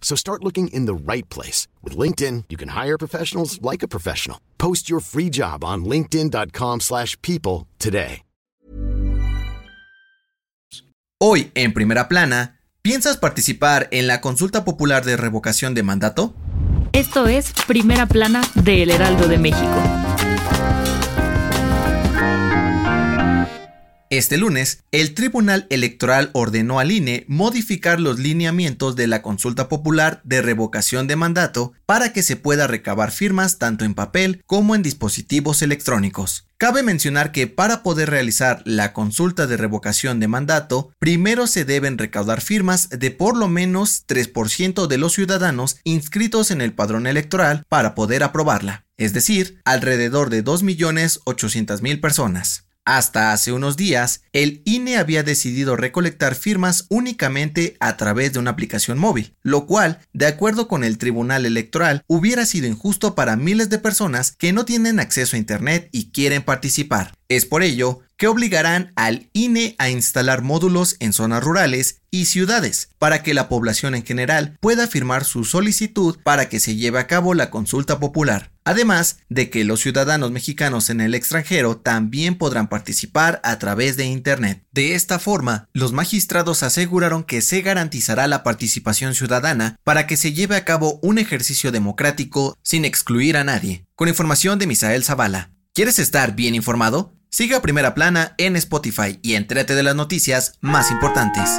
So start looking in the right place. With LinkedIn, you can hire professionals like a professional. Post your free job on linkedin.com slash people today. Hoy, en Primera Plana, ¿piensas participar en la consulta popular de revocación de mandato? Esto es Primera Plana de El Heraldo de México. Este lunes, el Tribunal Electoral ordenó al INE modificar los lineamientos de la consulta popular de revocación de mandato para que se pueda recabar firmas tanto en papel como en dispositivos electrónicos. Cabe mencionar que para poder realizar la consulta de revocación de mandato, primero se deben recaudar firmas de por lo menos 3% de los ciudadanos inscritos en el padrón electoral para poder aprobarla, es decir, alrededor de 2.800.000 personas. Hasta hace unos días, el INE había decidido recolectar firmas únicamente a través de una aplicación móvil, lo cual, de acuerdo con el Tribunal Electoral, hubiera sido injusto para miles de personas que no tienen acceso a Internet y quieren participar. Es por ello que obligarán al INE a instalar módulos en zonas rurales y ciudades para que la población en general pueda firmar su solicitud para que se lleve a cabo la consulta popular. Además de que los ciudadanos mexicanos en el extranjero también podrán participar a través de Internet. De esta forma, los magistrados aseguraron que se garantizará la participación ciudadana para que se lleve a cabo un ejercicio democrático sin excluir a nadie. Con información de Misael Zavala. ¿Quieres estar bien informado? Siga Primera Plana en Spotify y entrate de las noticias más importantes.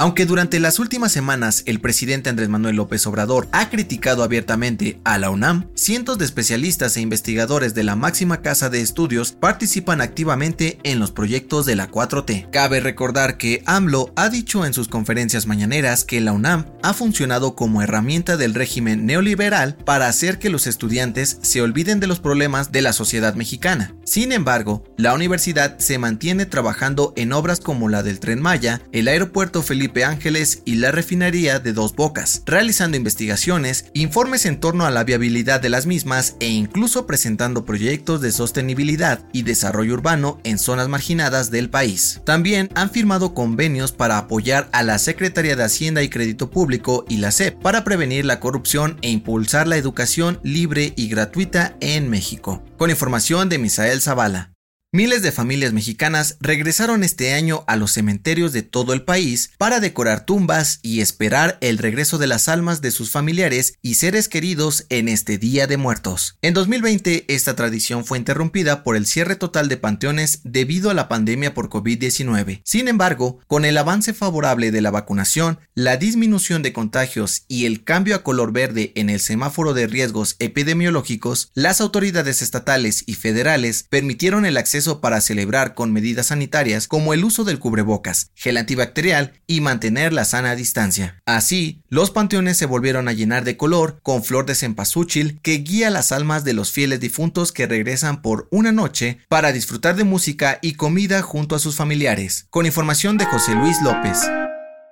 Aunque durante las últimas semanas el presidente Andrés Manuel López Obrador ha criticado abiertamente a la UNAM, cientos de especialistas e investigadores de la máxima casa de estudios participan activamente en los proyectos de la 4T. Cabe recordar que AMLO ha dicho en sus conferencias mañaneras que la UNAM ha funcionado como herramienta del régimen neoliberal para hacer que los estudiantes se olviden de los problemas de la sociedad mexicana. Sin embargo, la universidad se mantiene trabajando en obras como la del Tren Maya, el aeropuerto Felipe Ángeles y la refinería de Dos Bocas, realizando investigaciones, informes en torno a la viabilidad de las mismas e incluso presentando proyectos de sostenibilidad y desarrollo urbano en zonas marginadas del país. También han firmado convenios para apoyar a la Secretaría de Hacienda y Crédito Público y la SEP para prevenir la corrupción e impulsar la educación libre y gratuita en México. Con información de Misael Zavala. Miles de familias mexicanas regresaron este año a los cementerios de todo el país para decorar tumbas y esperar el regreso de las almas de sus familiares y seres queridos en este Día de Muertos. En 2020 esta tradición fue interrumpida por el cierre total de panteones debido a la pandemia por COVID-19. Sin embargo, con el avance favorable de la vacunación, la disminución de contagios y el cambio a color verde en el semáforo de riesgos epidemiológicos, las autoridades estatales y federales permitieron el acceso para celebrar con medidas sanitarias como el uso del cubrebocas, gel antibacterial y mantener la sana distancia. Así, los panteones se volvieron a llenar de color con flor de cempasúchil que guía las almas de los fieles difuntos que regresan por una noche para disfrutar de música y comida junto a sus familiares. Con información de José Luis López.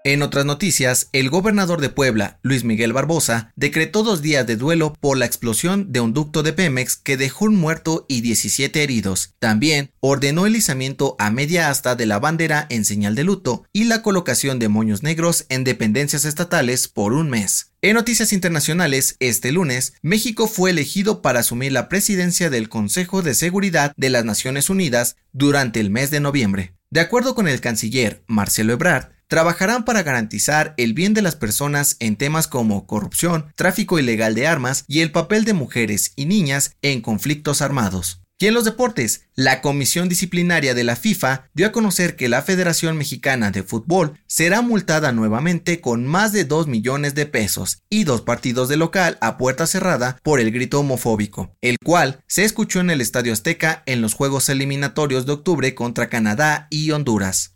En otras noticias, el gobernador de Puebla, Luis Miguel Barbosa, decretó dos días de duelo por la explosión de un ducto de Pemex que dejó un muerto y 17 heridos. También ordenó el izamiento a media asta de la bandera en señal de luto y la colocación de moños negros en dependencias estatales por un mes. En noticias internacionales, este lunes, México fue elegido para asumir la presidencia del Consejo de Seguridad de las Naciones Unidas durante el mes de noviembre. De acuerdo con el canciller Marcelo Ebrard, trabajarán para garantizar el bien de las personas en temas como corrupción, tráfico ilegal de armas y el papel de mujeres y niñas en conflictos armados. Y en los deportes, la Comisión Disciplinaria de la FIFA dio a conocer que la Federación Mexicana de Fútbol será multada nuevamente con más de 2 millones de pesos y dos partidos de local a puerta cerrada por el grito homofóbico, el cual se escuchó en el Estadio Azteca en los Juegos Eliminatorios de octubre contra Canadá y Honduras.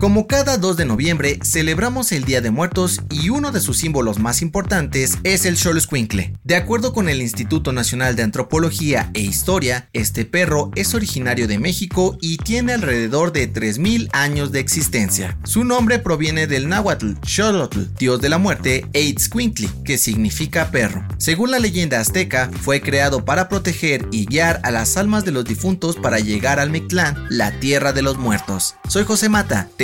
Como cada 2 de noviembre, celebramos el Día de Muertos y uno de sus símbolos más importantes es el Xoloscuincle. De acuerdo con el Instituto Nacional de Antropología e Historia, este perro es originario de México y tiene alrededor de 3.000 años de existencia. Su nombre proviene del náhuatl Xolotl, dios de la muerte, e que significa perro. Según la leyenda azteca, fue creado para proteger y guiar a las almas de los difuntos para llegar al Mictlán, la tierra de los muertos. Soy José Mata, te